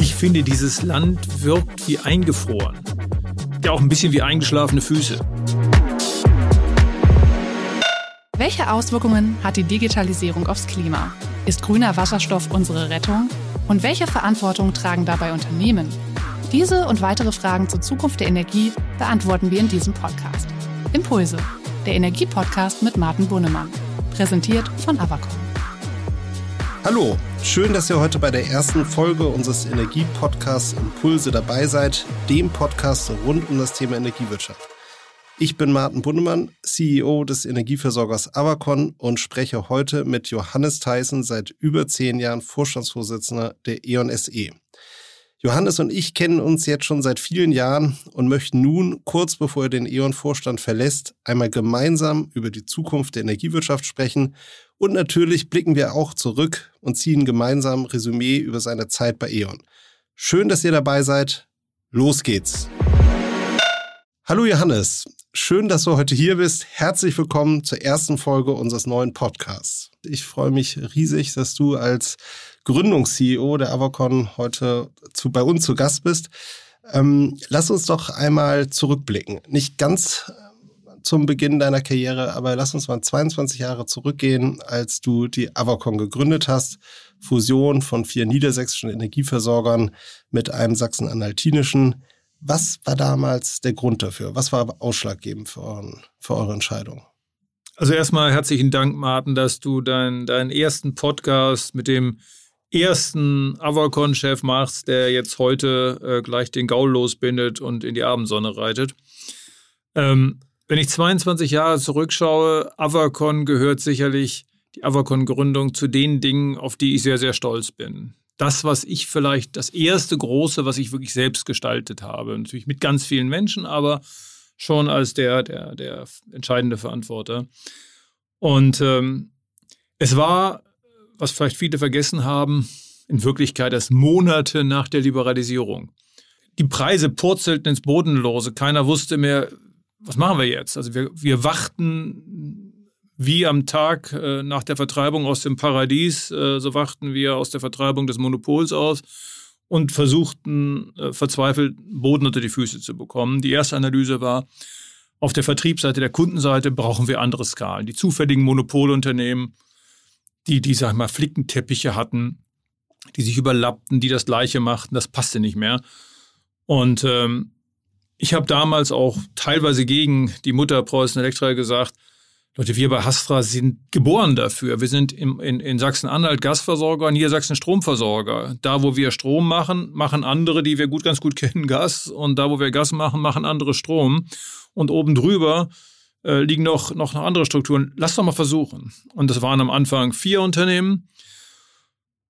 Ich finde, dieses Land wirkt wie eingefroren. Ja, auch ein bisschen wie eingeschlafene Füße. Welche Auswirkungen hat die Digitalisierung aufs Klima? Ist grüner Wasserstoff unsere Rettung? Und welche Verantwortung tragen dabei Unternehmen? Diese und weitere Fragen zur Zukunft der Energie beantworten wir in diesem Podcast. Impulse, der Energiepodcast mit Martin Bunnemann. Präsentiert von Avacon. Hallo, schön, dass ihr heute bei der ersten Folge unseres Energiepodcasts Impulse dabei seid, dem Podcast rund um das Thema Energiewirtschaft. Ich bin Martin Bundemann, CEO des Energieversorgers Avacon und spreche heute mit Johannes Theissen, seit über zehn Jahren Vorstandsvorsitzender der E.ON SE. Johannes und ich kennen uns jetzt schon seit vielen Jahren und möchten nun, kurz bevor er den E.ON-Vorstand verlässt, einmal gemeinsam über die Zukunft der Energiewirtschaft sprechen und natürlich blicken wir auch zurück und ziehen gemeinsam Resümee über seine Zeit bei E.ON. Schön, dass ihr dabei seid. Los geht's. Hallo Johannes, schön, dass du heute hier bist. Herzlich willkommen zur ersten Folge unseres neuen Podcasts. Ich freue mich riesig, dass du als Gründungs-CEO der Avacon heute zu, bei uns zu Gast bist. Ähm, lass uns doch einmal zurückblicken. Nicht ganz zum Beginn deiner Karriere, aber lass uns mal 22 Jahre zurückgehen, als du die Avacon gegründet hast. Fusion von vier niedersächsischen Energieversorgern mit einem sachsen-anhaltinischen. Was war damals der Grund dafür? Was war ausschlaggebend für, euren, für eure Entscheidung? Also erstmal herzlichen Dank, Martin, dass du dein, deinen ersten Podcast mit dem ersten Avacon-Chef machst, der jetzt heute äh, gleich den Gaul losbindet und in die Abendsonne reitet. Ähm, wenn ich 22 Jahre zurückschaue, Avacon gehört sicherlich die Avacon-Gründung zu den Dingen, auf die ich sehr, sehr stolz bin. Das, was ich vielleicht, das erste große, was ich wirklich selbst gestaltet habe. Natürlich mit ganz vielen Menschen, aber schon als der, der, der entscheidende Verantworter. Und ähm, es war, was vielleicht viele vergessen haben, in Wirklichkeit erst Monate nach der Liberalisierung. Die Preise purzelten ins Bodenlose. Keiner wusste mehr, was machen wir jetzt? Also wir, wir wachten wie am Tag äh, nach der Vertreibung aus dem Paradies, äh, so wachten wir aus der Vertreibung des Monopols aus und versuchten äh, verzweifelt Boden unter die Füße zu bekommen. Die erste Analyse war, auf der Vertriebsseite, der Kundenseite brauchen wir andere Skalen. Die zufälligen Monopolunternehmen, die, die, sag ich mal, Flickenteppiche hatten, die sich überlappten, die das Gleiche machten, das passte nicht mehr. Und ähm, ich habe damals auch teilweise gegen die Mutter Preußen Elektra gesagt, Leute, wir bei Hastra sind geboren dafür. Wir sind im, in, in Sachsen-Anhalt Gasversorger und hier Sachsen Stromversorger. Da, wo wir Strom machen, machen andere, die wir gut, ganz gut kennen, Gas. Und da, wo wir Gas machen, machen andere Strom. Und oben drüber äh, liegen noch, noch andere Strukturen. Lass doch mal versuchen. Und das waren am Anfang vier Unternehmen.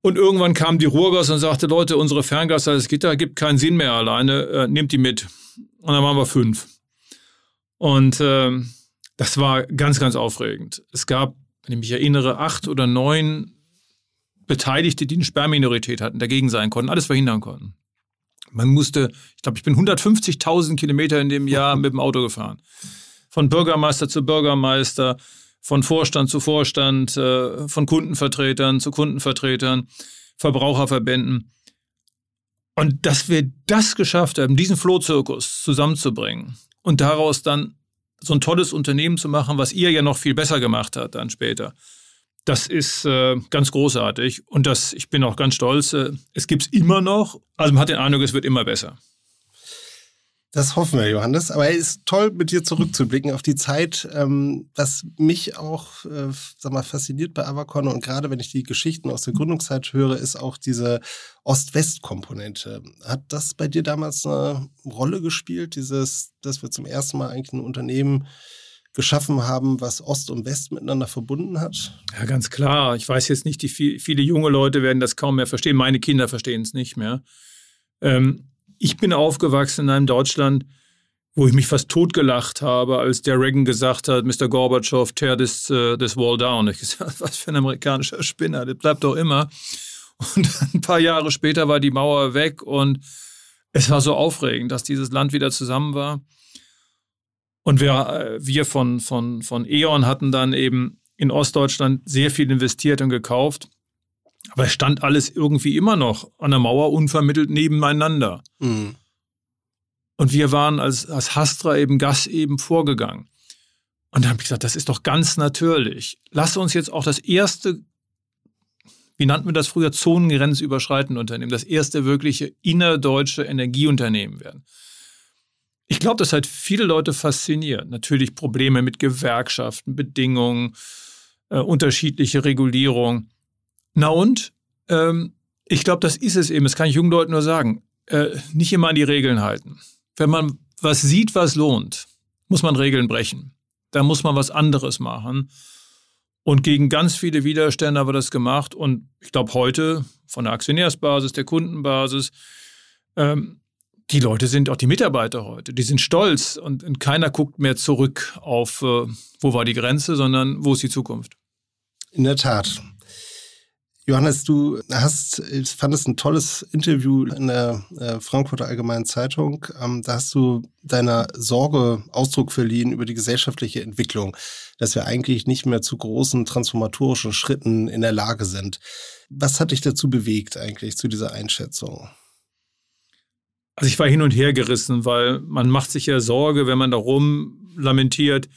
Und irgendwann kam die Ruhrgas und sagte, Leute, unsere Ferngasse als Gitter gibt keinen Sinn mehr alleine, äh, nehmt die mit. Und dann waren wir fünf. Und äh, das war ganz, ganz aufregend. Es gab, wenn ich mich erinnere, acht oder neun Beteiligte, die eine Sperrminorität hatten, dagegen sein konnten, alles verhindern konnten. Man musste, ich glaube, ich bin 150.000 Kilometer in dem Jahr mit dem Auto gefahren. Von Bürgermeister zu Bürgermeister, von Vorstand zu Vorstand, äh, von Kundenvertretern zu Kundenvertretern, Verbraucherverbänden. Und dass wir das geschafft haben, diesen Flohzirkus zusammenzubringen und daraus dann so ein tolles Unternehmen zu machen, was ihr ja noch viel besser gemacht habt dann später. Das ist äh, ganz großartig und das, ich bin auch ganz stolz. Äh, es gibt es immer noch. Also man hat den Eindruck, es wird immer besser. Das hoffen wir, Johannes. Aber es ist toll, mit dir zurückzublicken auf die Zeit, ähm, was mich auch, äh, sag mal, fasziniert bei Avacon und gerade wenn ich die Geschichten aus der Gründungszeit höre, ist auch diese Ost-West-Komponente. Hat das bei dir damals eine Rolle gespielt, dieses, dass wir zum ersten Mal eigentlich ein Unternehmen geschaffen haben, was Ost und West miteinander verbunden hat? Ja, ganz klar. Ich weiß jetzt nicht, die viel, viele junge Leute werden das kaum mehr verstehen. Meine Kinder verstehen es nicht mehr. Ähm, ich bin aufgewachsen in einem Deutschland, wo ich mich fast totgelacht habe, als der Reagan gesagt hat, Mr. Gorbatschow, tear this, uh, this wall down. Ich gesagt, was für ein amerikanischer Spinner, das bleibt doch immer. Und ein paar Jahre später war die Mauer weg und es war so aufregend, dass dieses Land wieder zusammen war. Und wir, äh, wir von, von, von E.ON hatten dann eben in Ostdeutschland sehr viel investiert und gekauft. Aber es stand alles irgendwie immer noch an der Mauer unvermittelt nebeneinander. Mhm. Und wir waren als, als Hastra eben Gas eben vorgegangen. Und dann habe ich gesagt, das ist doch ganz natürlich. Lass uns jetzt auch das erste, wie nannten wir das früher, zonengrenzüberschreitende Unternehmen, das erste wirkliche innerdeutsche Energieunternehmen werden. Ich glaube, das hat viele Leute fasziniert. Natürlich Probleme mit Gewerkschaften, Bedingungen, äh, unterschiedliche Regulierung. Na und? Ähm, ich glaube, das ist es eben. Das kann ich jungen Leuten nur sagen. Äh, nicht immer an die Regeln halten. Wenn man was sieht, was lohnt, muss man Regeln brechen. Da muss man was anderes machen. Und gegen ganz viele Widerstände haben wir das gemacht. Und ich glaube, heute von der Aktionärsbasis, der Kundenbasis, ähm, die Leute sind auch die Mitarbeiter heute, die sind stolz und, und keiner guckt mehr zurück auf, äh, wo war die Grenze, sondern wo ist die Zukunft. In der Tat. Johannes, du hast, ich fand es ein tolles Interview in der äh, Frankfurter Allgemeinen Zeitung. Ähm, da hast du deiner Sorge Ausdruck verliehen über die gesellschaftliche Entwicklung, dass wir eigentlich nicht mehr zu großen transformatorischen Schritten in der Lage sind. Was hat dich dazu bewegt eigentlich zu dieser Einschätzung? Also ich war hin und her gerissen, weil man macht sich ja Sorge, wenn man da rum lamentiert,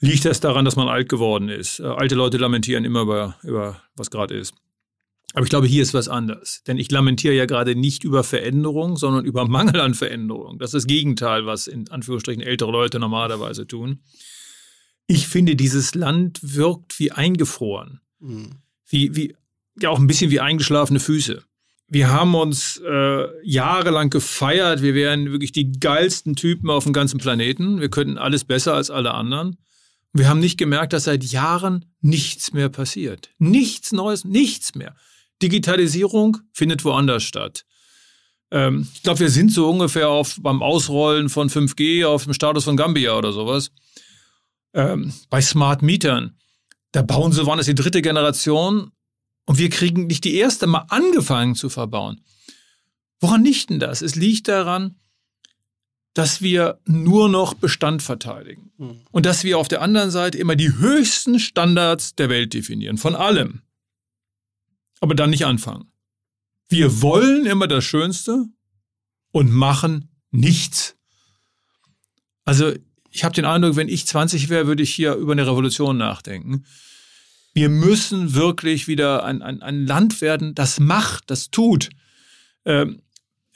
liegt das daran, dass man alt geworden ist. Äh, alte Leute lamentieren immer über, über was gerade ist. Aber ich glaube, hier ist was anders. Denn ich lamentiere ja gerade nicht über Veränderung, sondern über Mangel an Veränderung. Das ist das Gegenteil, was in Anführungsstrichen ältere Leute normalerweise tun. Ich finde, dieses Land wirkt wie eingefroren. Mhm. Wie, wie, ja, auch ein bisschen wie eingeschlafene Füße. Wir haben uns äh, jahrelang gefeiert, wir wären wirklich die geilsten Typen auf dem ganzen Planeten. Wir könnten alles besser als alle anderen. Wir haben nicht gemerkt, dass seit Jahren nichts mehr passiert. Nichts Neues, nichts mehr. Digitalisierung findet woanders statt. Ähm, ich glaube, wir sind so ungefähr auf, beim Ausrollen von 5G auf dem Status von Gambia oder sowas. Ähm, bei Smart Mietern, da bauen sie, waren es die dritte Generation und wir kriegen nicht die erste mal angefangen zu verbauen. Woran liegt denn das? Es liegt daran, dass wir nur noch Bestand verteidigen. Hm. Und dass wir auf der anderen Seite immer die höchsten Standards der Welt definieren, von allem aber dann nicht anfangen. Wir wollen immer das Schönste und machen nichts. Also ich habe den Eindruck, wenn ich 20 wäre, würde ich hier über eine Revolution nachdenken. Wir müssen wirklich wieder ein, ein, ein Land werden, das macht, das tut. Ähm,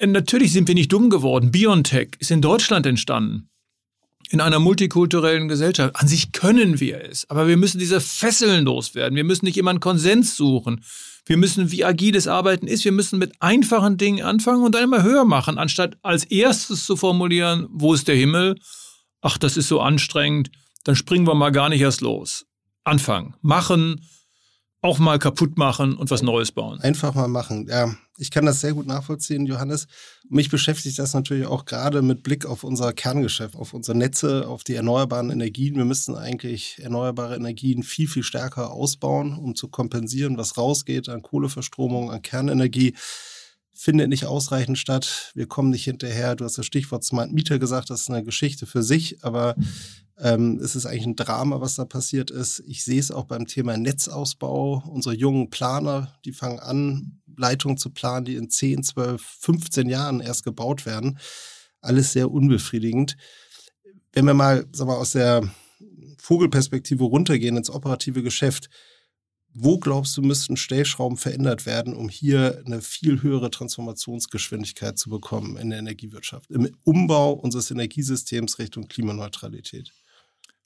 natürlich sind wir nicht dumm geworden. Biontech ist in Deutschland entstanden in einer multikulturellen Gesellschaft. An sich können wir es, aber wir müssen diese Fesseln loswerden. Wir müssen nicht immer einen Konsens suchen. Wir müssen, wie agiles Arbeiten ist, wir müssen mit einfachen Dingen anfangen und dann immer höher machen, anstatt als erstes zu formulieren, wo ist der Himmel? Ach, das ist so anstrengend, dann springen wir mal gar nicht erst los. Anfangen, machen, auch mal kaputt machen und was Neues bauen. Einfach mal machen. Ja, ich kann das sehr gut nachvollziehen, Johannes. Mich beschäftigt das natürlich auch gerade mit Blick auf unser Kerngeschäft, auf unsere Netze, auf die erneuerbaren Energien. Wir müssten eigentlich erneuerbare Energien viel, viel stärker ausbauen, um zu kompensieren, was rausgeht an Kohleverstromung, an Kernenergie findet nicht ausreichend statt. Wir kommen nicht hinterher. Du hast das Stichwort Smart Meter gesagt, das ist eine Geschichte für sich, aber ähm, es ist eigentlich ein Drama, was da passiert ist. Ich sehe es auch beim Thema Netzausbau. Unsere jungen Planer, die fangen an, Leitungen zu planen, die in 10, 12, 15 Jahren erst gebaut werden. Alles sehr unbefriedigend. Wenn wir mal, sag mal aus der Vogelperspektive runtergehen ins operative Geschäft, wo glaubst du, müssten Stellschrauben verändert werden, um hier eine viel höhere Transformationsgeschwindigkeit zu bekommen in der Energiewirtschaft, im Umbau unseres Energiesystems Richtung Klimaneutralität?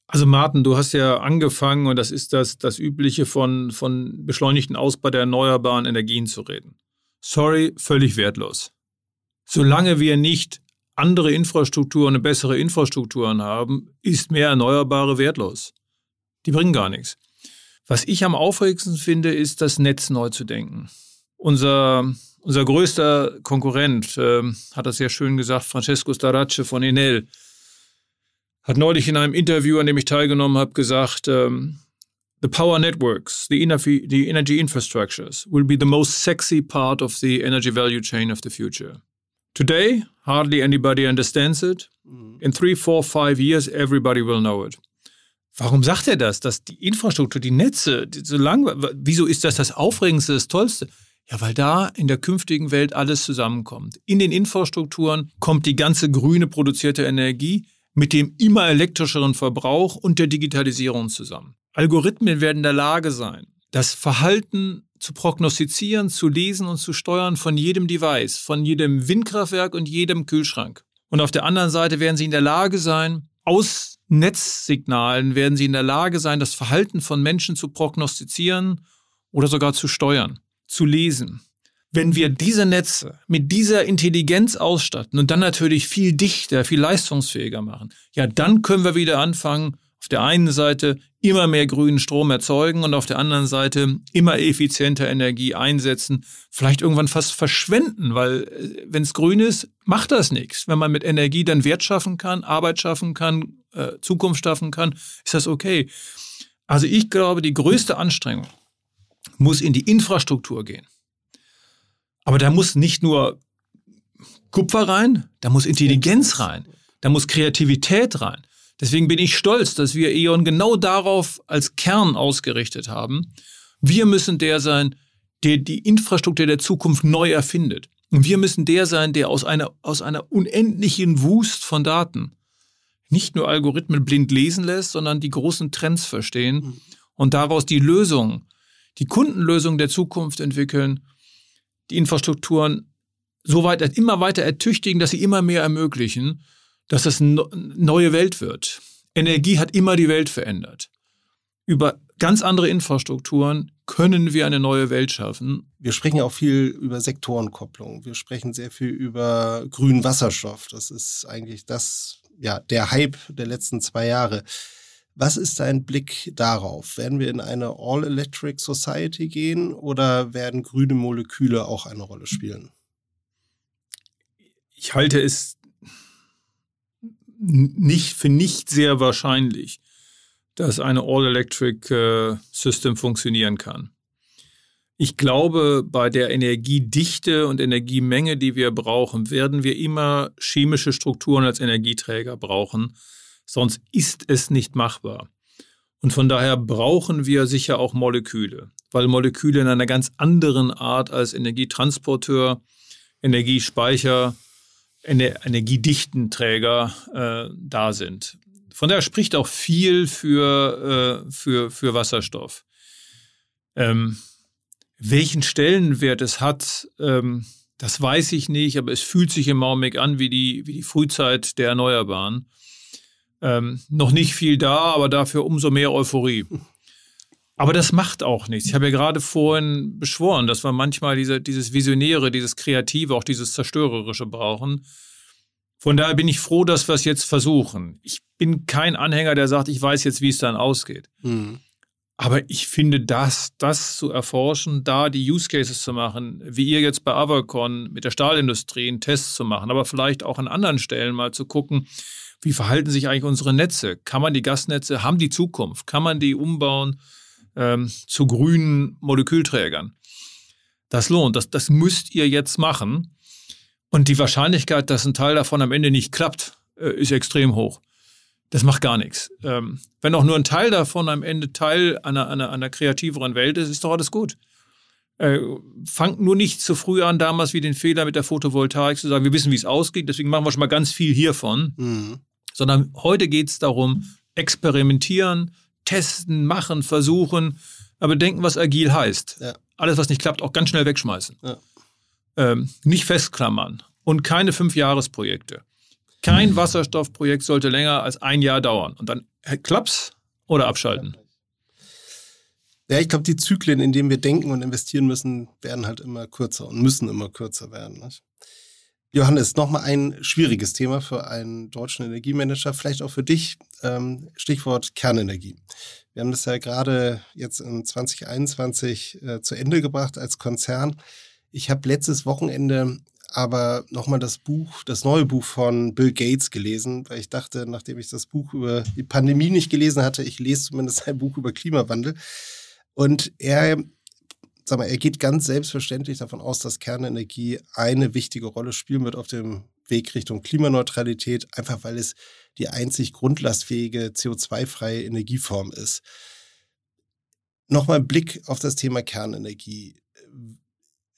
Also Martin, du hast ja angefangen und das ist das, das Übliche von, von beschleunigten Ausbau der erneuerbaren Energien zu reden. Sorry, völlig wertlos. Solange wir nicht andere Infrastrukturen, bessere Infrastrukturen haben, ist mehr Erneuerbare wertlos. Die bringen gar nichts. Was ich am aufregendsten finde, ist, das Netz neu zu denken. Unser, unser größter Konkurrent äh, hat das sehr schön gesagt, Francesco Starace von Enel, hat neulich in einem Interview, an dem ich teilgenommen habe, gesagt, um, the power networks, the, the energy infrastructures will be the most sexy part of the energy value chain of the future. Today, hardly anybody understands it. Mm. In three, four, five years, everybody will know it. Warum sagt er das? Dass die Infrastruktur, die Netze, die so lang, wieso ist das das Aufregendste, das Tollste? Ja, weil da in der künftigen Welt alles zusammenkommt. In den Infrastrukturen kommt die ganze grüne produzierte Energie mit dem immer elektrischeren Verbrauch und der Digitalisierung zusammen. Algorithmen werden in der Lage sein, das Verhalten zu prognostizieren, zu lesen und zu steuern von jedem Device, von jedem Windkraftwerk und jedem Kühlschrank. Und auf der anderen Seite werden sie in der Lage sein, aus Netzsignalen werden sie in der Lage sein, das Verhalten von Menschen zu prognostizieren oder sogar zu steuern, zu lesen. Wenn wir diese Netze mit dieser Intelligenz ausstatten und dann natürlich viel dichter, viel leistungsfähiger machen, ja, dann können wir wieder anfangen, auf der einen Seite immer mehr grünen Strom erzeugen und auf der anderen Seite immer effizienter Energie einsetzen, vielleicht irgendwann fast verschwenden, weil äh, wenn es grün ist, macht das nichts. Wenn man mit Energie dann Wert schaffen kann, Arbeit schaffen kann, äh, Zukunft schaffen kann, ist das okay. Also ich glaube, die größte Anstrengung muss in die Infrastruktur gehen. Aber da muss nicht nur Kupfer rein, da muss Intelligenz rein, da muss Kreativität rein. Deswegen bin ich stolz, dass wir E.ON genau darauf als Kern ausgerichtet haben. Wir müssen der sein, der die Infrastruktur der Zukunft neu erfindet. Und wir müssen der sein, der aus einer, aus einer unendlichen Wust von Daten nicht nur Algorithmen blind lesen lässt, sondern die großen Trends verstehen mhm. und daraus die Lösung, die Kundenlösung der Zukunft entwickeln, die Infrastrukturen so weit, immer weiter ertüchtigen, dass sie immer mehr ermöglichen dass es eine neue Welt wird. Energie hat immer die Welt verändert. Über ganz andere Infrastrukturen können wir eine neue Welt schaffen. Wir sprechen auch viel über Sektorenkopplung. Wir sprechen sehr viel über grünen Wasserstoff. Das ist eigentlich das, ja, der Hype der letzten zwei Jahre. Was ist dein Blick darauf? Werden wir in eine All-Electric Society gehen oder werden grüne Moleküle auch eine Rolle spielen? Ich halte es nicht, für nicht sehr wahrscheinlich, dass eine All-Electric-System äh, funktionieren kann. Ich glaube, bei der Energiedichte und Energiemenge, die wir brauchen, werden wir immer chemische Strukturen als Energieträger brauchen. Sonst ist es nicht machbar. Und von daher brauchen wir sicher auch Moleküle, weil Moleküle in einer ganz anderen Art als Energietransporteur, Energiespeicher energiedichten Träger äh, da sind. Von daher spricht auch viel für, äh, für, für Wasserstoff. Ähm, welchen Stellenwert es hat, ähm, das weiß ich nicht, aber es fühlt sich im Augenblick an wie die, wie die Frühzeit der Erneuerbaren. Ähm, noch nicht viel da, aber dafür umso mehr Euphorie. Aber das macht auch nichts. Ich habe ja gerade vorhin beschworen, dass wir manchmal diese, dieses Visionäre, dieses Kreative, auch dieses Zerstörerische brauchen. Von daher bin ich froh, dass wir es jetzt versuchen. Ich bin kein Anhänger, der sagt, ich weiß jetzt, wie es dann ausgeht. Mhm. Aber ich finde, das, das zu erforschen, da die Use Cases zu machen, wie ihr jetzt bei Avacon mit der Stahlindustrie einen Test zu machen, aber vielleicht auch an anderen Stellen mal zu gucken, wie verhalten sich eigentlich unsere Netze? Kann man die Gasnetze, haben die Zukunft? Kann man die umbauen? ähm, zu grünen Molekülträgern. Das lohnt, das, das müsst ihr jetzt machen. Und die Wahrscheinlichkeit, dass ein Teil davon am Ende nicht klappt, äh, ist extrem hoch. Das macht gar nichts. Ähm, wenn auch nur ein Teil davon am Ende Teil einer, einer, einer kreativeren Welt ist, ist doch alles gut. Äh, fangt nur nicht zu früh an, damals wie den Fehler mit der Photovoltaik zu sagen, wir wissen, wie es ausgeht, deswegen machen wir schon mal ganz viel hiervon. Mhm. Sondern heute geht es darum, experimentieren, testen, machen, versuchen, aber denken, was agil heißt. Ja. Alles, was nicht klappt, auch ganz schnell wegschmeißen. Ja. Ähm, nicht festklammern und keine Fünfjahresprojekte. Kein mhm. Wasserstoffprojekt sollte länger als ein Jahr dauern. Und dann klappt's oder abschalten. Ja, ich glaube, die Zyklen, in denen wir denken und investieren müssen, werden halt immer kürzer und müssen immer kürzer werden. Nicht? Johannes, nochmal ein schwieriges Thema für einen deutschen Energiemanager, vielleicht auch für dich. Ähm, Stichwort Kernenergie. Wir haben das ja gerade jetzt in 2021 äh, zu Ende gebracht als Konzern. Ich habe letztes Wochenende aber nochmal das Buch, das neue Buch von Bill Gates gelesen, weil ich dachte, nachdem ich das Buch über die Pandemie nicht gelesen hatte, ich lese zumindest ein Buch über Klimawandel. Und er sag mal, er geht ganz selbstverständlich davon aus, dass Kernenergie eine wichtige Rolle spielen wird auf dem Weg Richtung Klimaneutralität, einfach weil es die einzig grundlastfähige CO2-freie Energieform ist. Nochmal Blick auf das Thema Kernenergie.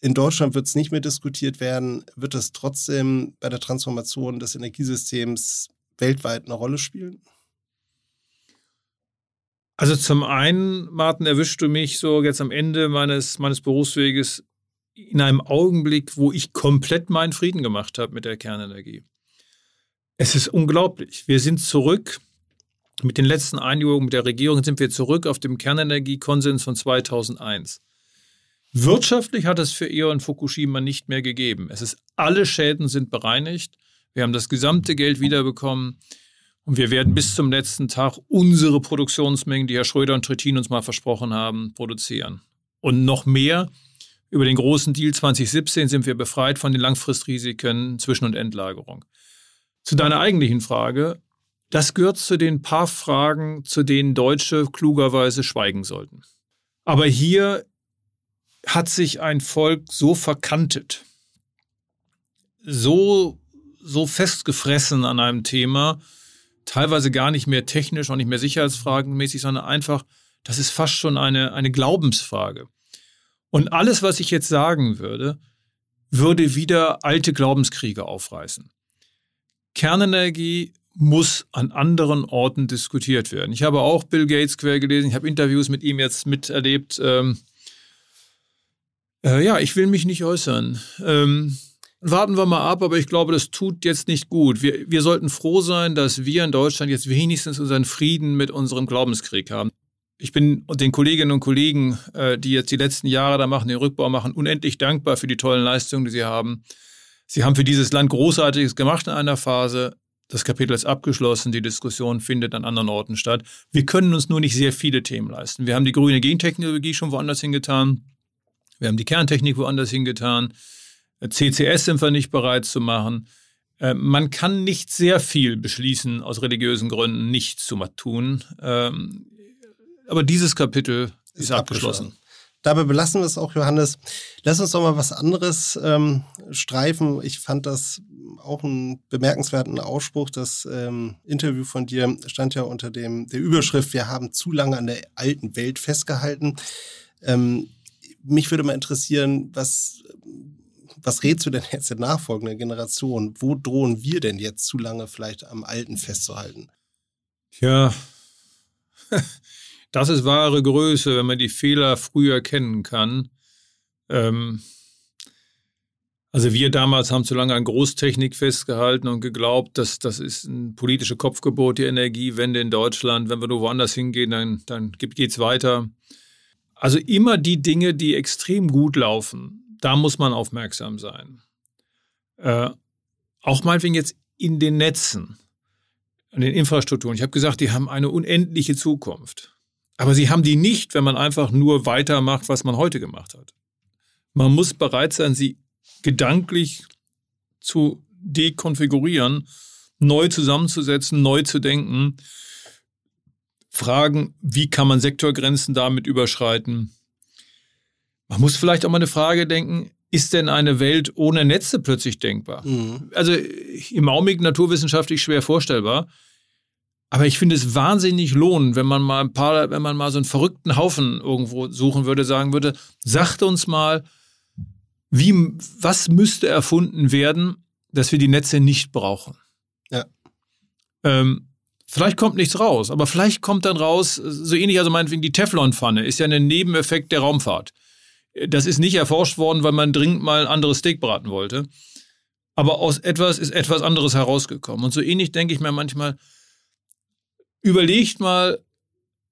in Deutschland wird es nicht mehr diskutiert werden. Wird es trotzdem bei der Transformation des Energiesystems weltweit eine Rolle spielen? Also zum einen, Martin, erwischst du mich so jetzt am Ende meines, meines Berufsweges in einem Augenblick, wo ich komplett meinen Frieden gemacht habe mit der Kernenergie. Es ist unglaublich. Wir sind zurück. Mit den letzten Einigungen mit der Regierung sind wir zurück auf dem Kernenergiekonsens von 2001. Wirtschaftlich hat es für E.ON Fukushima nicht mehr gegeben. Es ist, alle Schäden sind bereinigt. Wir haben das gesamte Geld wiederbekommen. Und wir werden bis zum letzten Tag unsere Produktionsmengen, die Herr Schröder und Trittin uns mal versprochen haben, produzieren. Und noch mehr, über den großen Deal 2017 sind wir befreit von den Langfristrisiken Zwischen- und Endlagerung. Zu deiner eigentlichen Frage, das gehört zu den paar Fragen, zu denen Deutsche klugerweise schweigen sollten. Aber hier hat sich ein Volk so verkantet, so, so festgefressen an einem Thema, teilweise gar nicht mehr technisch und nicht mehr sicherheitsfragenmäßig, sondern einfach, das ist fast schon eine, eine Glaubensfrage. Und alles, was ich jetzt sagen würde, würde wieder alte Glaubenskriege aufreißen. Kernenergie muss an anderen Orten diskutiert werden. Ich habe auch Bill Gates quer gelesen, ich habe Interviews mit ihm jetzt miterlebt. Ähm, äh, ja, ich will mich nicht äußern. Ähm, warten wir mal ab, aber ich glaube, das tut jetzt nicht gut. Wir, wir sollten froh sein, dass wir in Deutschland jetzt wenigstens unseren Frieden mit unserem Glaubenskrieg haben. Ich bin den Kolleginnen und Kollegen, äh, die jetzt die letzten Jahre da machen, den Rückbau machen, unendlich dankbar für die tollen Leistungen, die sie haben. Sie haben für dieses Land Großartiges gemacht in einer Phase. Das Kapitel ist abgeschlossen, die Diskussion findet an anderen Orten statt. Wir können uns nur nicht sehr viele Themen leisten. Wir haben die grüne Gentechnologie schon woanders hingetan. Wir haben die Kerntechnik woanders hingetan. CCS sind wir nicht bereit zu machen. Äh, man kann nicht sehr viel beschließen, aus religiösen Gründen nicht zu tun. Ähm, aber dieses Kapitel ist, ist abgeschlossen. abgeschlossen. Dabei belassen wir es auch, Johannes. Lass uns doch mal was anderes ähm, streifen. Ich fand das auch einen bemerkenswerten Ausspruch. Das ähm, Interview von dir stand ja unter dem, der Überschrift, wir haben zu lange an der alten Welt festgehalten. Ähm, mich würde mal interessieren, was was rätst du denn jetzt der nachfolgenden Generation? Wo drohen wir denn jetzt zu lange vielleicht am Alten festzuhalten? Ja, das ist wahre Größe, wenn man die Fehler früh erkennen kann. Ähm, also wir damals haben zu lange an Großtechnik festgehalten und geglaubt, dass das ist ein politische Kopfgebot, die Energiewende in Deutschland. Wenn wir nur woanders hingehen, dann, dann geht es weiter. Also immer die Dinge, die extrem gut laufen, da muss man aufmerksam sein. Äh, auch meinetwegen jetzt in den Netzen, in den Infrastrukturen. Ich habe gesagt, die haben eine unendliche Zukunft. Aber sie haben die nicht, wenn man einfach nur weitermacht, was man heute gemacht hat. Man muss bereit sein, sie gedanklich zu dekonfigurieren, neu zusammenzusetzen, neu zu denken. Fragen, wie kann man Sektorgrenzen damit überschreiten? Man muss vielleicht auch mal eine Frage denken, ist denn eine Welt ohne Netze plötzlich denkbar? Mhm. Also im Augenblick naturwissenschaftlich schwer vorstellbar. Aber ich finde es wahnsinnig lohnend, wenn man mal ein paar, wenn man mal so einen verrückten Haufen irgendwo suchen würde, sagen würde, sagt uns mal, wie, was müsste erfunden werden, dass wir die Netze nicht brauchen? Ja. Ähm, vielleicht kommt nichts raus, aber vielleicht kommt dann raus, so ähnlich, also meinetwegen die Teflonpfanne ist ja ein Nebeneffekt der Raumfahrt. Das ist nicht erforscht worden, weil man dringend mal ein anderes Steak braten wollte. Aber aus etwas ist etwas anderes herausgekommen. Und so ähnlich denke ich mir manchmal, überlegt mal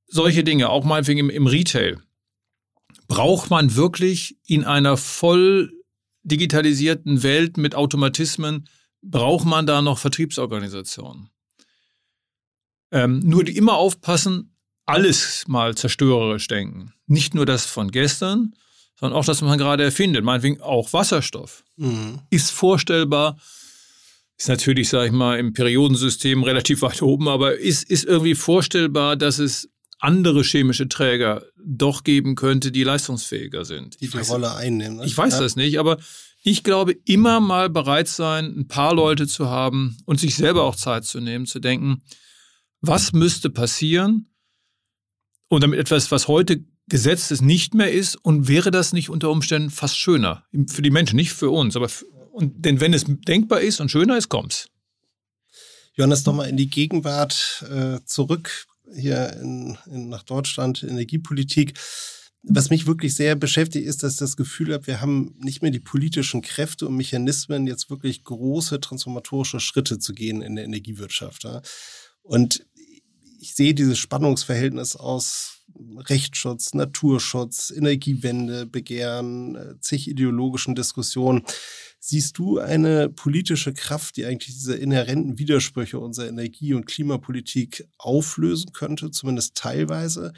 solche Dinge, auch meinetwegen im, im Retail. Braucht man wirklich in einer voll digitalisierten Welt mit Automatismen, braucht man da noch Vertriebsorganisationen? Ähm, nur die immer aufpassen, alles mal zerstörerisch denken. Nicht nur das von gestern, sondern auch das, was man gerade erfindet. Meinetwegen auch Wasserstoff. Mhm. Ist vorstellbar, ist natürlich, sage ich mal, im Periodensystem relativ weit oben, aber ist, ist irgendwie vorstellbar, dass es andere chemische Träger doch geben könnte, die leistungsfähiger sind. Die die Rolle einnehmen. Ne? Ich weiß ja. das nicht, aber ich glaube, immer mal bereit sein, ein paar Leute zu haben und sich selber auch Zeit zu nehmen, zu denken, was müsste passieren? Und damit etwas, was heute Gesetz es nicht mehr ist und wäre das nicht unter Umständen fast schöner für die Menschen, nicht für uns, aber für, und denn wenn es denkbar ist und schöner ist, kommt's. Johannes, nochmal in die Gegenwart äh, zurück hier in, in, nach Deutschland, Energiepolitik. Was mich wirklich sehr beschäftigt, ist, dass ich das Gefühl habe, wir haben nicht mehr die politischen Kräfte und Mechanismen, jetzt wirklich große transformatorische Schritte zu gehen in der Energiewirtschaft. Ja? Und ich sehe dieses Spannungsverhältnis aus Rechtsschutz, Naturschutz, Energiewende, Begehren, äh, zig ideologischen Diskussionen. Siehst du eine politische Kraft, die eigentlich diese inhärenten Widersprüche unserer Energie- und Klimapolitik auflösen könnte, zumindest teilweise?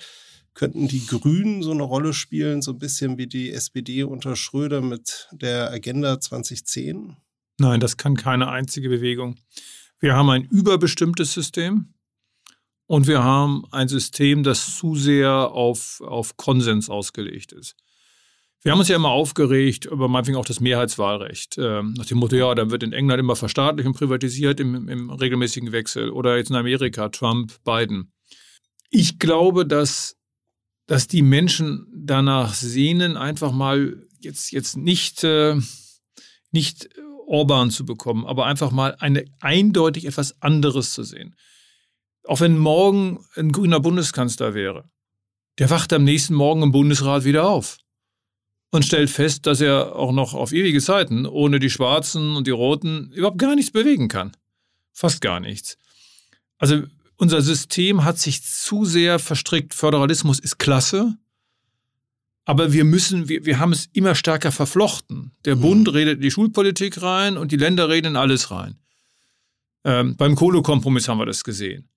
Könnten die Grünen so eine Rolle spielen, so ein bisschen wie die SPD unter Schröder mit der Agenda 2010? Nein, das kann keine einzige Bewegung. Wir haben ein überbestimmtes System und wir haben ein System, das zu sehr auf, auf Konsens ausgelegt ist. Wir haben uns ja immer aufgeregt über meinetwegen auch das Mehrheitswahlrecht. Ähm, nach dem Motto, ja, da wird in England immer verstaatlicht und privatisiert im, im regelmäßigen Wechsel. Oder jetzt in Amerika, Trump, Biden. Ich glaube, dass, dass die Menschen danach sehnen, einfach mal jetzt, jetzt nicht, äh, nicht Orban zu bekommen, aber einfach mal eine eindeutig etwas anderes zu sehen. Auch wenn morgen ein grüner Bundeskanzler wäre, der wacht am nächsten Morgen im Bundesrat wieder auf und stellt fest, dass er auch noch auf ewige Zeiten ohne die Schwarzen und die Roten überhaupt gar nichts bewegen kann. Fast gar nichts. Also unser System hat sich zu sehr verstrickt. Föderalismus ist klasse, aber wir müssen, wir, wir haben es immer stärker verflochten. Der mhm. Bund redet in die Schulpolitik rein und die Länder reden in alles rein. Ähm, beim Kohlekompromiss haben wir das gesehen.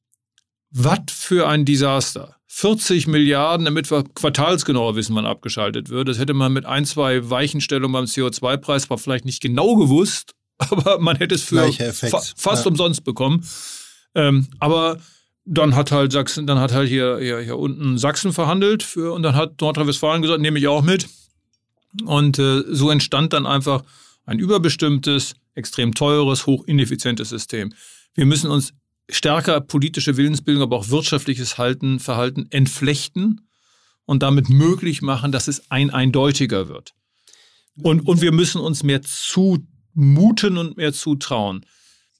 Was für ein Desaster. 40 Milliarden, damit wir quartalsgenauer wissen, wann abgeschaltet wird. Das hätte man mit ein, zwei Weichenstellungen beim CO2-Preis vielleicht nicht genau gewusst, aber man hätte es für fa fast ja. umsonst bekommen. Ähm, aber dann hat halt Sachsen, dann hat halt hier, hier, hier unten Sachsen verhandelt für, und dann hat Nordrhein-Westfalen gesagt, nehme ich auch mit. Und äh, so entstand dann einfach ein überbestimmtes, extrem teures, hochineffizientes System. Wir müssen uns stärker politische Willensbildung, aber auch wirtschaftliches Halten, Verhalten entflechten und damit möglich machen, dass es ein eindeutiger wird. Und, und wir müssen uns mehr zumuten und mehr zutrauen.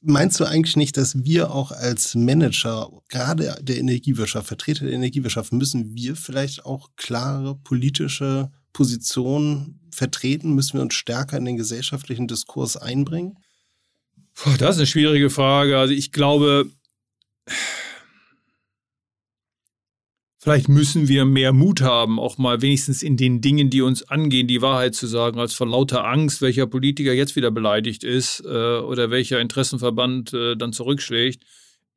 Meinst du eigentlich nicht, dass wir auch als Manager, gerade der Energiewirtschaft, Vertreter der Energiewirtschaft, müssen wir vielleicht auch klare politische Positionen vertreten? Müssen wir uns stärker in den gesellschaftlichen Diskurs einbringen? Das ist eine schwierige Frage. Also ich glaube, Vielleicht müssen wir mehr Mut haben, auch mal wenigstens in den Dingen, die uns angehen, die Wahrheit zu sagen, als vor lauter Angst, welcher Politiker jetzt wieder beleidigt ist äh, oder welcher Interessenverband äh, dann zurückschlägt,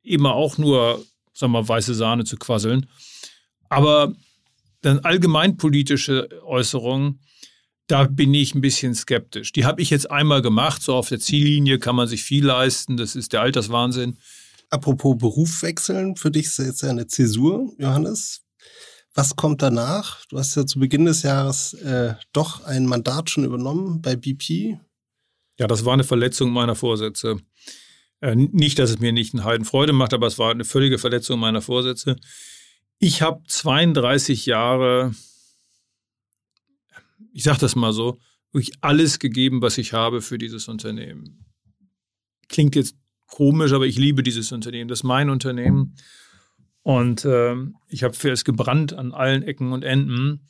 immer auch nur, sagen wir mal, weiße Sahne zu quasseln. Aber dann allgemeinpolitische Äußerungen, da bin ich ein bisschen skeptisch. Die habe ich jetzt einmal gemacht, so auf der Ziellinie kann man sich viel leisten, das ist der Alterswahnsinn. Apropos Beruf wechseln, für dich ist jetzt eine Zäsur, Johannes. Was kommt danach? Du hast ja zu Beginn des Jahres äh, doch ein Mandat schon übernommen bei BP. Ja, das war eine Verletzung meiner Vorsätze. Äh, nicht, dass es mir nicht einen Heiden Freude macht, aber es war eine völlige Verletzung meiner Vorsätze. Ich habe 32 Jahre, ich sage das mal so, wirklich alles gegeben, was ich habe für dieses Unternehmen. Klingt jetzt komisch, aber ich liebe dieses Unternehmen. Das ist mein Unternehmen. Und äh, ich habe für es gebrannt an allen Ecken und Enden.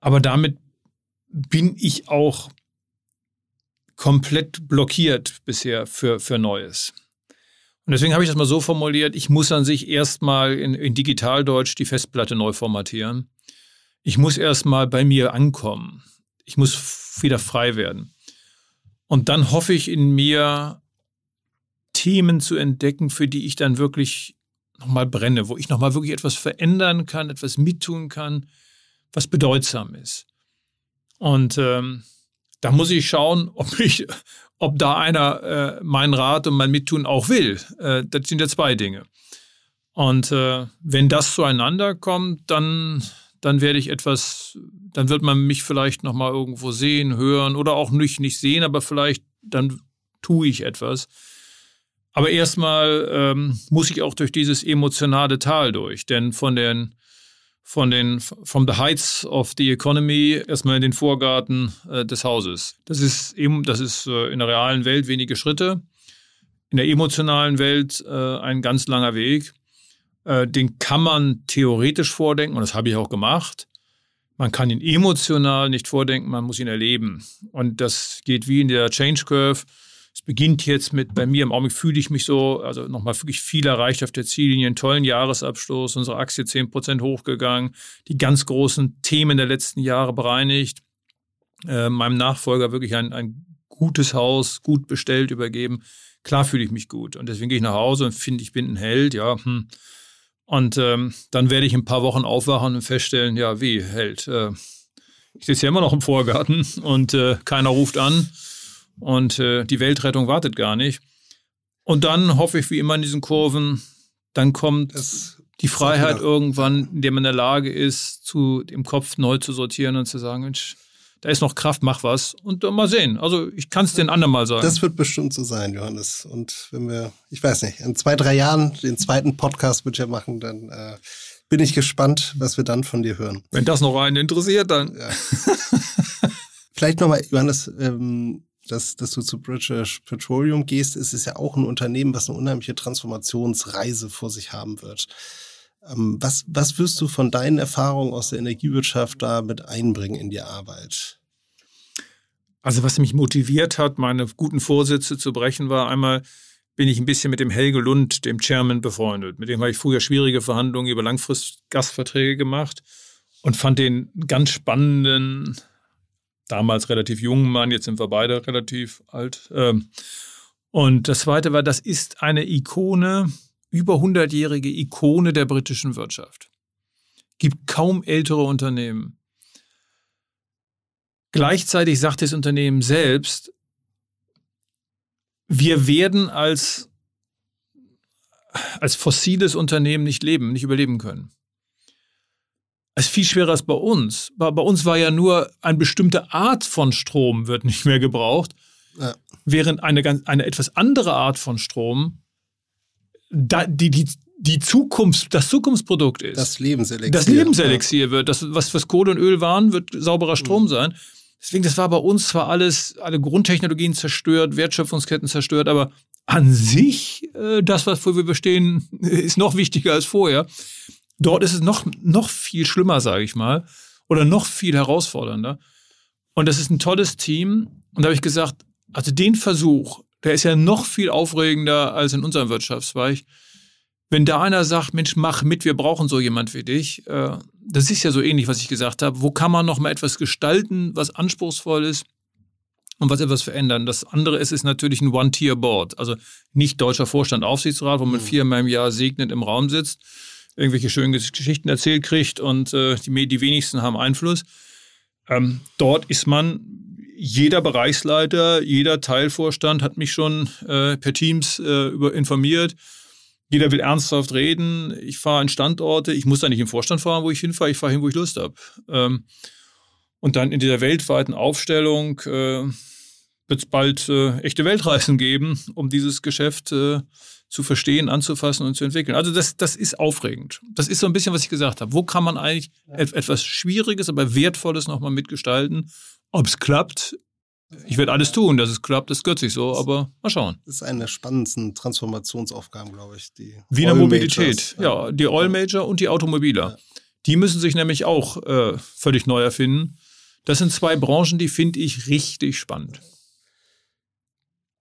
Aber damit bin ich auch komplett blockiert bisher für, für Neues. Und deswegen habe ich das mal so formuliert, ich muss an sich erstmal in, in Digitaldeutsch die Festplatte neu formatieren. Ich muss erstmal bei mir ankommen. Ich muss wieder frei werden. Und dann hoffe ich in mir Themen zu entdecken, für die ich dann wirklich nochmal brenne, wo ich nochmal wirklich etwas verändern kann, etwas mittun kann, was bedeutsam ist. Und ähm, da muss ich schauen, ob ich, ob da einer äh, meinen Rat und mein Mittun auch will. Äh, das sind ja zwei Dinge. Und äh, wenn das zueinander kommt, dann, dann werde ich etwas, dann wird man mich vielleicht nochmal irgendwo sehen, hören oder auch nicht, nicht sehen, aber vielleicht dann tue ich etwas. Aber erstmal ähm, muss ich auch durch dieses emotionale Tal durch, denn von den von den from the heights of the economy erstmal in den Vorgarten äh, des Hauses. Das ist eben, das ist äh, in der realen Welt wenige Schritte, in der emotionalen Welt äh, ein ganz langer Weg. Äh, den kann man theoretisch vordenken und das habe ich auch gemacht. Man kann ihn emotional nicht vordenken, man muss ihn erleben. Und das geht wie in der Change Curve es beginnt jetzt mit, bei mir im Augenblick fühle ich mich so, also nochmal wirklich viel erreicht auf der Ziellinie, einen tollen Jahresabschluss, unsere Aktie 10% hochgegangen, die ganz großen Themen der letzten Jahre bereinigt, äh, meinem Nachfolger wirklich ein, ein gutes Haus, gut bestellt, übergeben. Klar fühle ich mich gut. Und deswegen gehe ich nach Hause und finde, ich bin ein Held, ja. Hm. Und ähm, dann werde ich in ein paar Wochen aufwachen und feststellen, ja, wie Held. Äh, ich sitze ja immer noch im Vorgarten und äh, keiner ruft an und äh, die Weltrettung wartet gar nicht. Und dann hoffe ich wie immer in diesen Kurven, dann kommt das die Freiheit irgendwann, in der man in der Lage ist, zu, im Kopf neu zu sortieren und zu sagen, Mensch, da ist noch Kraft, mach was und dann mal sehen. Also ich kann es den anderen mal sagen. Das wird bestimmt so sein, Johannes. Und wenn wir, ich weiß nicht, in zwei, drei Jahren den zweiten Podcast mit dir machen, dann äh, bin ich gespannt, was wir dann von dir hören. Wenn das noch einen interessiert, dann. Ja. Vielleicht nochmal, Johannes, ähm, dass, dass du zu British Petroleum gehst, ist es ja auch ein Unternehmen, was eine unheimliche Transformationsreise vor sich haben wird. Ähm, was, was wirst du von deinen Erfahrungen aus der Energiewirtschaft da mit einbringen in die Arbeit? Also was mich motiviert hat, meine guten Vorsätze zu brechen, war einmal, bin ich ein bisschen mit dem Helge Lund, dem Chairman, befreundet. Mit dem habe ich früher schwierige Verhandlungen über Langfristgastverträge gemacht und fand den ganz spannenden, damals relativ jungen Mann, jetzt sind wir beide relativ alt. Ähm, und das Zweite war, das ist eine Ikone, über 100-jährige Ikone der britischen Wirtschaft. Gibt kaum ältere Unternehmen. Gleichzeitig sagt das Unternehmen selbst, wir werden als, als fossiles Unternehmen nicht leben, nicht überleben können. Es ist viel schwerer als bei uns. Bei, bei uns war ja nur eine bestimmte Art von Strom wird nicht mehr gebraucht, ja. während eine, ganz, eine etwas andere Art von Strom da, die, die, die Zukunft, das Zukunftsprodukt ist. Das Lebenselixier. Das Lebenselixier ja. wird. Das, was, was Kohle und Öl waren, wird sauberer Strom mhm. sein. Deswegen, das war bei uns zwar alles, alle Grundtechnologien zerstört, Wertschöpfungsketten zerstört, aber an sich, äh, das, was wir bestehen, ist noch wichtiger als vorher. Dort ist es noch, noch viel schlimmer, sage ich mal, oder noch viel herausfordernder. Und das ist ein tolles Team. Und da habe ich gesagt, also den Versuch, der ist ja noch viel aufregender als in unserem Wirtschaftszweig. Wenn da einer sagt, Mensch, mach mit, wir brauchen so jemand wie dich, äh, das ist ja so ähnlich, was ich gesagt habe. Wo kann man noch mal etwas gestalten, was anspruchsvoll ist und was etwas verändern? Das andere ist, ist natürlich ein One-Tier-Board. Also nicht deutscher Vorstand, Aufsichtsrat, wo man mhm. viermal im Jahr segnend im Raum sitzt, irgendwelche schönen Geschichten erzählt kriegt und äh, die, die wenigsten haben Einfluss. Ähm, dort ist man, jeder Bereichsleiter, jeder Teilvorstand hat mich schon äh, per Teams äh, über informiert. Jeder will ernsthaft reden. Ich fahre an Standorte. Ich muss da nicht im Vorstand fahren, wo ich hinfahre. Ich fahre hin, wo ich Lust habe. Ähm, und dann in dieser weltweiten Aufstellung äh, wird es bald äh, echte Weltreisen geben, um dieses Geschäft äh, zu verstehen, anzufassen und zu entwickeln. Also das, das ist aufregend. Das ist so ein bisschen, was ich gesagt habe. Wo kann man eigentlich etwas Schwieriges, aber Wertvolles nochmal mitgestalten? Ob es klappt, ich werde alles tun, dass es klappt, das gehört sich so, aber mal schauen. Das ist eine der spannendsten Transformationsaufgaben, glaube ich. Die Wie in der Mobilität, ja. ja. Die Oil Major und die Automobiler. Ja. Die müssen sich nämlich auch äh, völlig neu erfinden. Das sind zwei Branchen, die finde ich richtig spannend.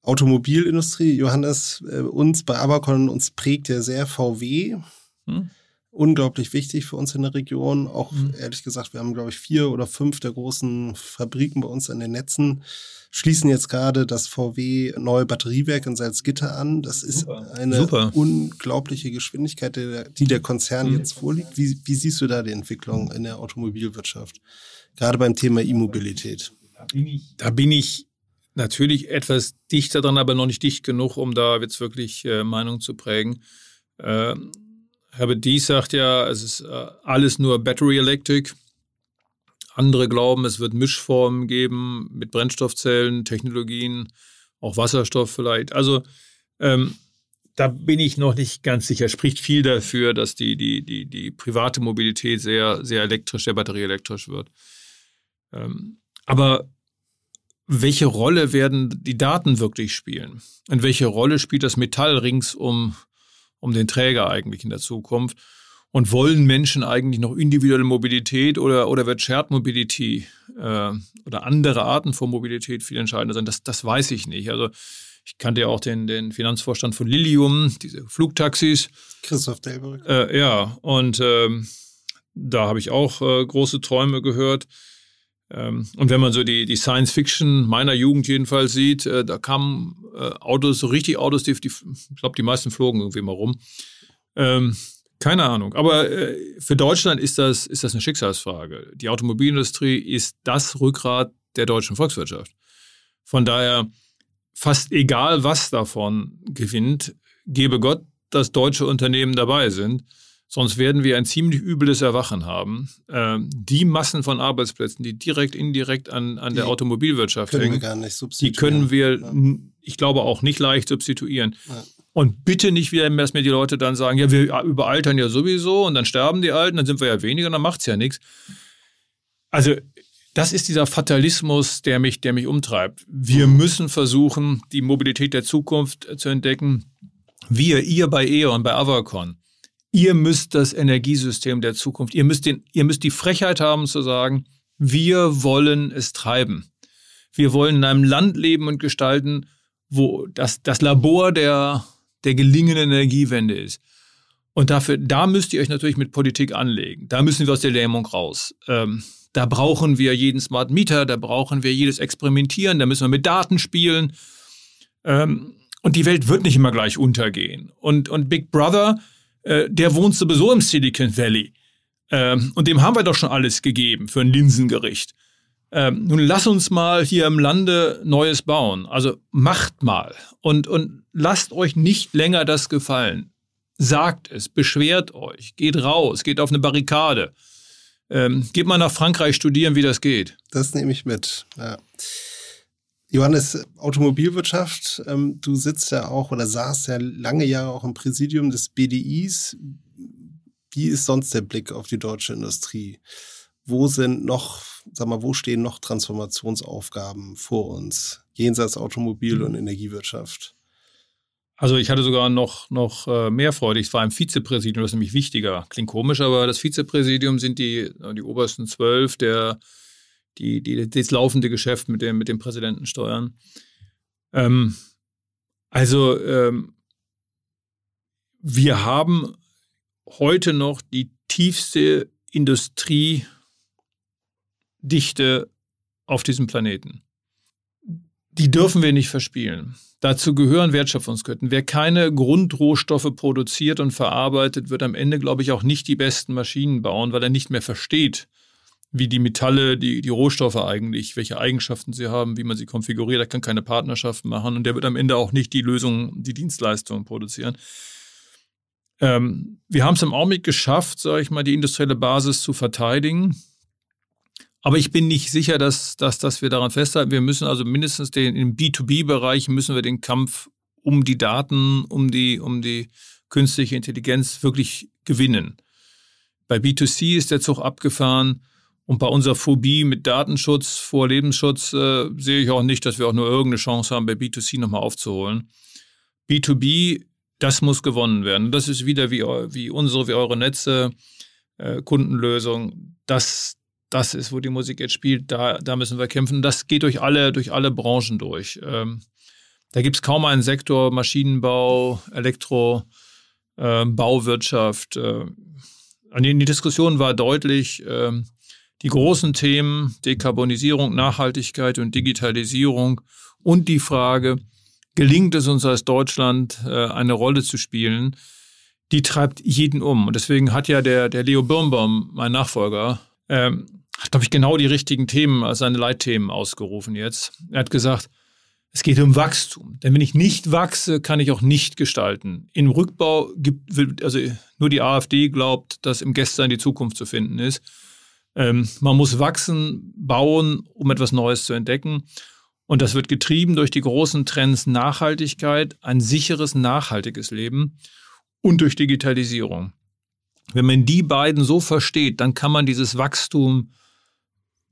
Automobilindustrie, Johannes, äh, uns bei Abacon, uns prägt ja sehr VW. Hm. Unglaublich wichtig für uns in der Region. Auch hm. ehrlich gesagt, wir haben, glaube ich, vier oder fünf der großen Fabriken bei uns an den Netzen. Schließen jetzt gerade das VW neue Batteriewerk in Salzgitter an. Das ist Super. eine Super. unglaubliche Geschwindigkeit, die der Konzern hm. jetzt vorliegt. Wie, wie siehst du da die Entwicklung in der Automobilwirtschaft? Gerade beim Thema E-Mobilität. Da bin ich natürlich etwas dichter dran, aber noch nicht dicht genug, um da jetzt wirklich äh, Meinung zu prägen. Äh, Herbert Dies sagt ja, es ist äh, alles nur Battery Electric. Andere glauben, es wird Mischformen geben mit Brennstoffzellen, Technologien, auch Wasserstoff vielleicht. Also ähm, da bin ich noch nicht ganz sicher. Spricht viel dafür, dass die, die, die, die private Mobilität sehr, sehr elektrisch, sehr batterieelektrisch wird. Ähm, aber welche Rolle werden die Daten wirklich spielen? Und welche Rolle spielt das Metall rings um, um den Träger eigentlich in der Zukunft? Und wollen Menschen eigentlich noch individuelle Mobilität oder, oder wird Shared Mobility äh, oder andere Arten von Mobilität viel entscheidender sein? Das, das weiß ich nicht. Also ich kannte ja auch den, den Finanzvorstand von Lilium, diese Flugtaxis. Christoph Delbrück. Äh, ja, und ähm, da habe ich auch äh, große Träume gehört. Ähm, und wenn man so die, die Science Fiction meiner Jugend jedenfalls sieht, äh, da kamen äh, Autos, so richtig Autos, die, die ich glaube, die meisten flogen irgendwie mal rum. Ähm, keine Ahnung. Aber äh, für Deutschland ist das, ist das eine Schicksalsfrage. Die Automobilindustrie ist das Rückgrat der deutschen Volkswirtschaft. Von daher, fast egal, was davon gewinnt, gebe Gott, dass deutsche Unternehmen dabei sind. Sonst werden wir ein ziemlich übles Erwachen haben. Ähm, die Massen von Arbeitsplätzen, die direkt, indirekt an, an der Automobilwirtschaft können hängen, wir gar nicht substituieren. die können wir, ja. ich glaube, auch nicht leicht substituieren. Ja. Und bitte nicht wieder, dass mir die Leute dann sagen, ja, wir überaltern ja sowieso und dann sterben die Alten, dann sind wir ja weniger, dann macht es ja nichts. Also das ist dieser Fatalismus, der mich, der mich umtreibt. Wir müssen versuchen, die Mobilität der Zukunft zu entdecken. Wir, ihr bei E.ON, bei Avacon, ihr müsst das Energiesystem der Zukunft, ihr müsst, den, ihr müsst die Frechheit haben zu sagen, wir wollen es treiben. Wir wollen in einem Land leben und gestalten, wo das, das Labor der, der gelingenden Energiewende ist. Und dafür, da müsst ihr euch natürlich mit Politik anlegen. Da müssen wir aus der Lähmung raus. Ähm, da brauchen wir jeden Smart Meter, da brauchen wir jedes Experimentieren, da müssen wir mit Daten spielen. Ähm, und die Welt wird nicht immer gleich untergehen. Und, und Big Brother äh, der wohnt sowieso im Silicon Valley. Ähm, und dem haben wir doch schon alles gegeben für ein Linsengericht. Ähm, nun lass uns mal hier im Lande Neues bauen. Also macht mal und, und lasst euch nicht länger das gefallen. Sagt es, beschwert euch, geht raus, geht auf eine Barrikade. Ähm, geht mal nach Frankreich studieren, wie das geht. Das nehme ich mit. Ja. Johannes, Automobilwirtschaft, ähm, du sitzt ja auch oder saßt ja lange Jahre auch im Präsidium des BDIs. Wie ist sonst der Blick auf die deutsche Industrie? Wo sind noch, sag mal, wo stehen noch Transformationsaufgaben vor uns, jenseits Automobil- und Energiewirtschaft? Also ich hatte sogar noch, noch äh, mehr Freude. Ich war im Vizepräsidium, das ist nämlich wichtiger. Klingt komisch, aber das Vizepräsidium sind die, die obersten zwölf der die, die, das laufende Geschäft mit dem, mit dem Präsidenten steuern. Ähm, also ähm, wir haben heute noch die tiefste Industriedichte auf diesem Planeten. Die dürfen wir nicht verspielen. Dazu gehören Wertschöpfungsketten. Wer keine Grundrohstoffe produziert und verarbeitet, wird am Ende, glaube ich, auch nicht die besten Maschinen bauen, weil er nicht mehr versteht, wie die Metalle, die, die Rohstoffe eigentlich, welche Eigenschaften sie haben, wie man sie konfiguriert. Er kann keine Partnerschaften machen und der wird am Ende auch nicht die Lösung, die Dienstleistung produzieren. Ähm, wir haben es im Augenblick geschafft, sage ich mal, die industrielle Basis zu verteidigen. Aber ich bin nicht sicher, dass, dass, dass wir daran festhalten. Wir müssen also mindestens den, im B2B-Bereich müssen wir den Kampf um die Daten, um die, um die künstliche Intelligenz wirklich gewinnen. Bei B2C ist der Zug abgefahren. Und bei unserer Phobie mit Datenschutz vor Lebensschutz äh, sehe ich auch nicht, dass wir auch nur irgendeine Chance haben, bei B2C nochmal aufzuholen. B2B, das muss gewonnen werden. Das ist wieder wie, wie unsere, wie eure Netze, äh, Kundenlösung. Das, das ist, wo die Musik jetzt spielt. Da, da müssen wir kämpfen. Das geht durch alle, durch alle Branchen durch. Ähm, da gibt es kaum einen Sektor, Maschinenbau, Elektro, äh, Bauwirtschaft. Äh, die Diskussion war deutlich, ähm, die großen Themen Dekarbonisierung, Nachhaltigkeit und Digitalisierung und die Frage, gelingt es uns als Deutschland, äh, eine Rolle zu spielen, die treibt jeden um. Und deswegen hat ja der, der Leo Birnbaum, mein Nachfolger, ähm, hat, glaube ich, genau die richtigen Themen als seine Leitthemen ausgerufen jetzt. Er hat gesagt, es geht um Wachstum. Denn wenn ich nicht wachse, kann ich auch nicht gestalten. Im Rückbau gibt, also nur die AfD glaubt, dass im Gestern die Zukunft zu finden ist. Ähm, man muss wachsen, bauen, um etwas Neues zu entdecken. Und das wird getrieben durch die großen Trends Nachhaltigkeit, ein sicheres, nachhaltiges Leben und durch Digitalisierung. Wenn man die beiden so versteht, dann kann man dieses Wachstum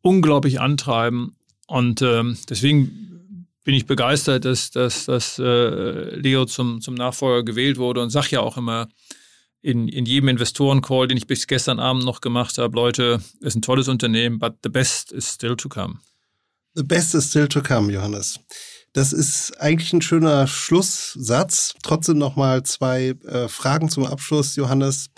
unglaublich antreiben. Und äh, deswegen bin ich begeistert, dass, dass, dass äh, Leo zum, zum Nachfolger gewählt wurde und sage ja auch immer in, in jedem Investoren-Call, den ich bis gestern Abend noch gemacht habe, Leute, es ist ein tolles Unternehmen, but the best is still to come. The best is still to come, Johannes. Das ist eigentlich ein schöner Schlusssatz. Trotzdem noch mal zwei äh, Fragen zum Abschluss, Johannes.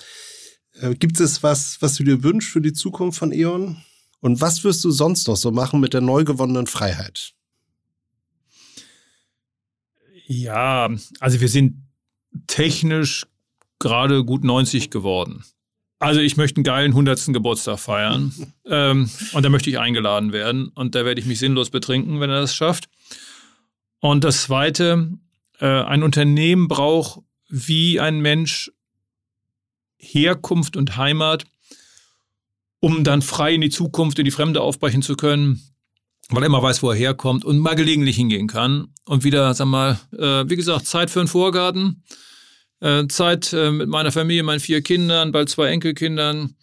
Äh, gibt es was, was du dir wünschst für die Zukunft von E.ON? Und was wirst du sonst noch so machen mit der neu gewonnenen Freiheit? Ja, also wir sind technisch gerade gut 90 geworden. Also ich möchte einen geilen 100. Geburtstag feiern ähm, und da möchte ich eingeladen werden und da werde ich mich sinnlos betrinken, wenn er das schafft. Und das Zweite, äh, ein Unternehmen braucht wie ein Mensch Herkunft und Heimat, um dann frei in die Zukunft, in die Fremde aufbrechen zu können, weil er immer weiß, wo er herkommt und mal gelegentlich hingehen kann. Und wieder, sag mal, äh, wie gesagt, Zeit für einen Vorgarten, äh, Zeit äh, mit meiner Familie, meinen vier Kindern, bald zwei Enkelkindern,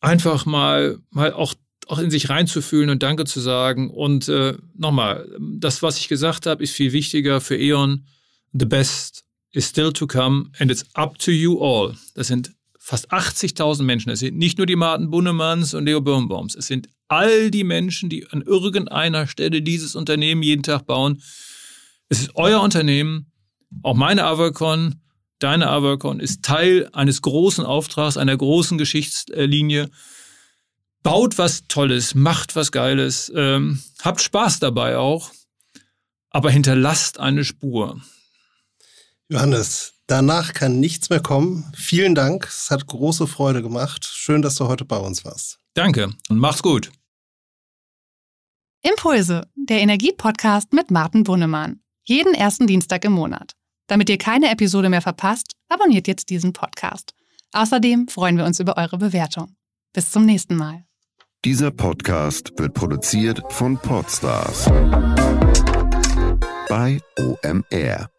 einfach mal, mal auch, auch in sich reinzufühlen und Danke zu sagen. Und äh, nochmal, das, was ich gesagt habe, ist viel wichtiger für E.ON. The best is still to come and it's up to you all. Das sind fast 80.000 Menschen. Es sind nicht nur die Martin Bunnemanns und Leo Birnbaums. Es sind all die Menschen, die an irgendeiner Stelle dieses Unternehmen jeden Tag bauen. Es ist euer Unternehmen. Auch meine Avacon, deine Avacon ist Teil eines großen Auftrags, einer großen Geschichtslinie. Baut was Tolles, macht was Geiles, ähm, habt Spaß dabei auch, aber hinterlasst eine Spur. Johannes, danach kann nichts mehr kommen. Vielen Dank. Es hat große Freude gemacht. Schön, dass du heute bei uns warst. Danke und mach's gut. Impulse, der Energiepodcast mit Martin Bunnemann. Jeden ersten Dienstag im Monat. Damit ihr keine Episode mehr verpasst, abonniert jetzt diesen Podcast. Außerdem freuen wir uns über eure Bewertung. Bis zum nächsten Mal. Dieser Podcast wird produziert von Podstars bei OMR.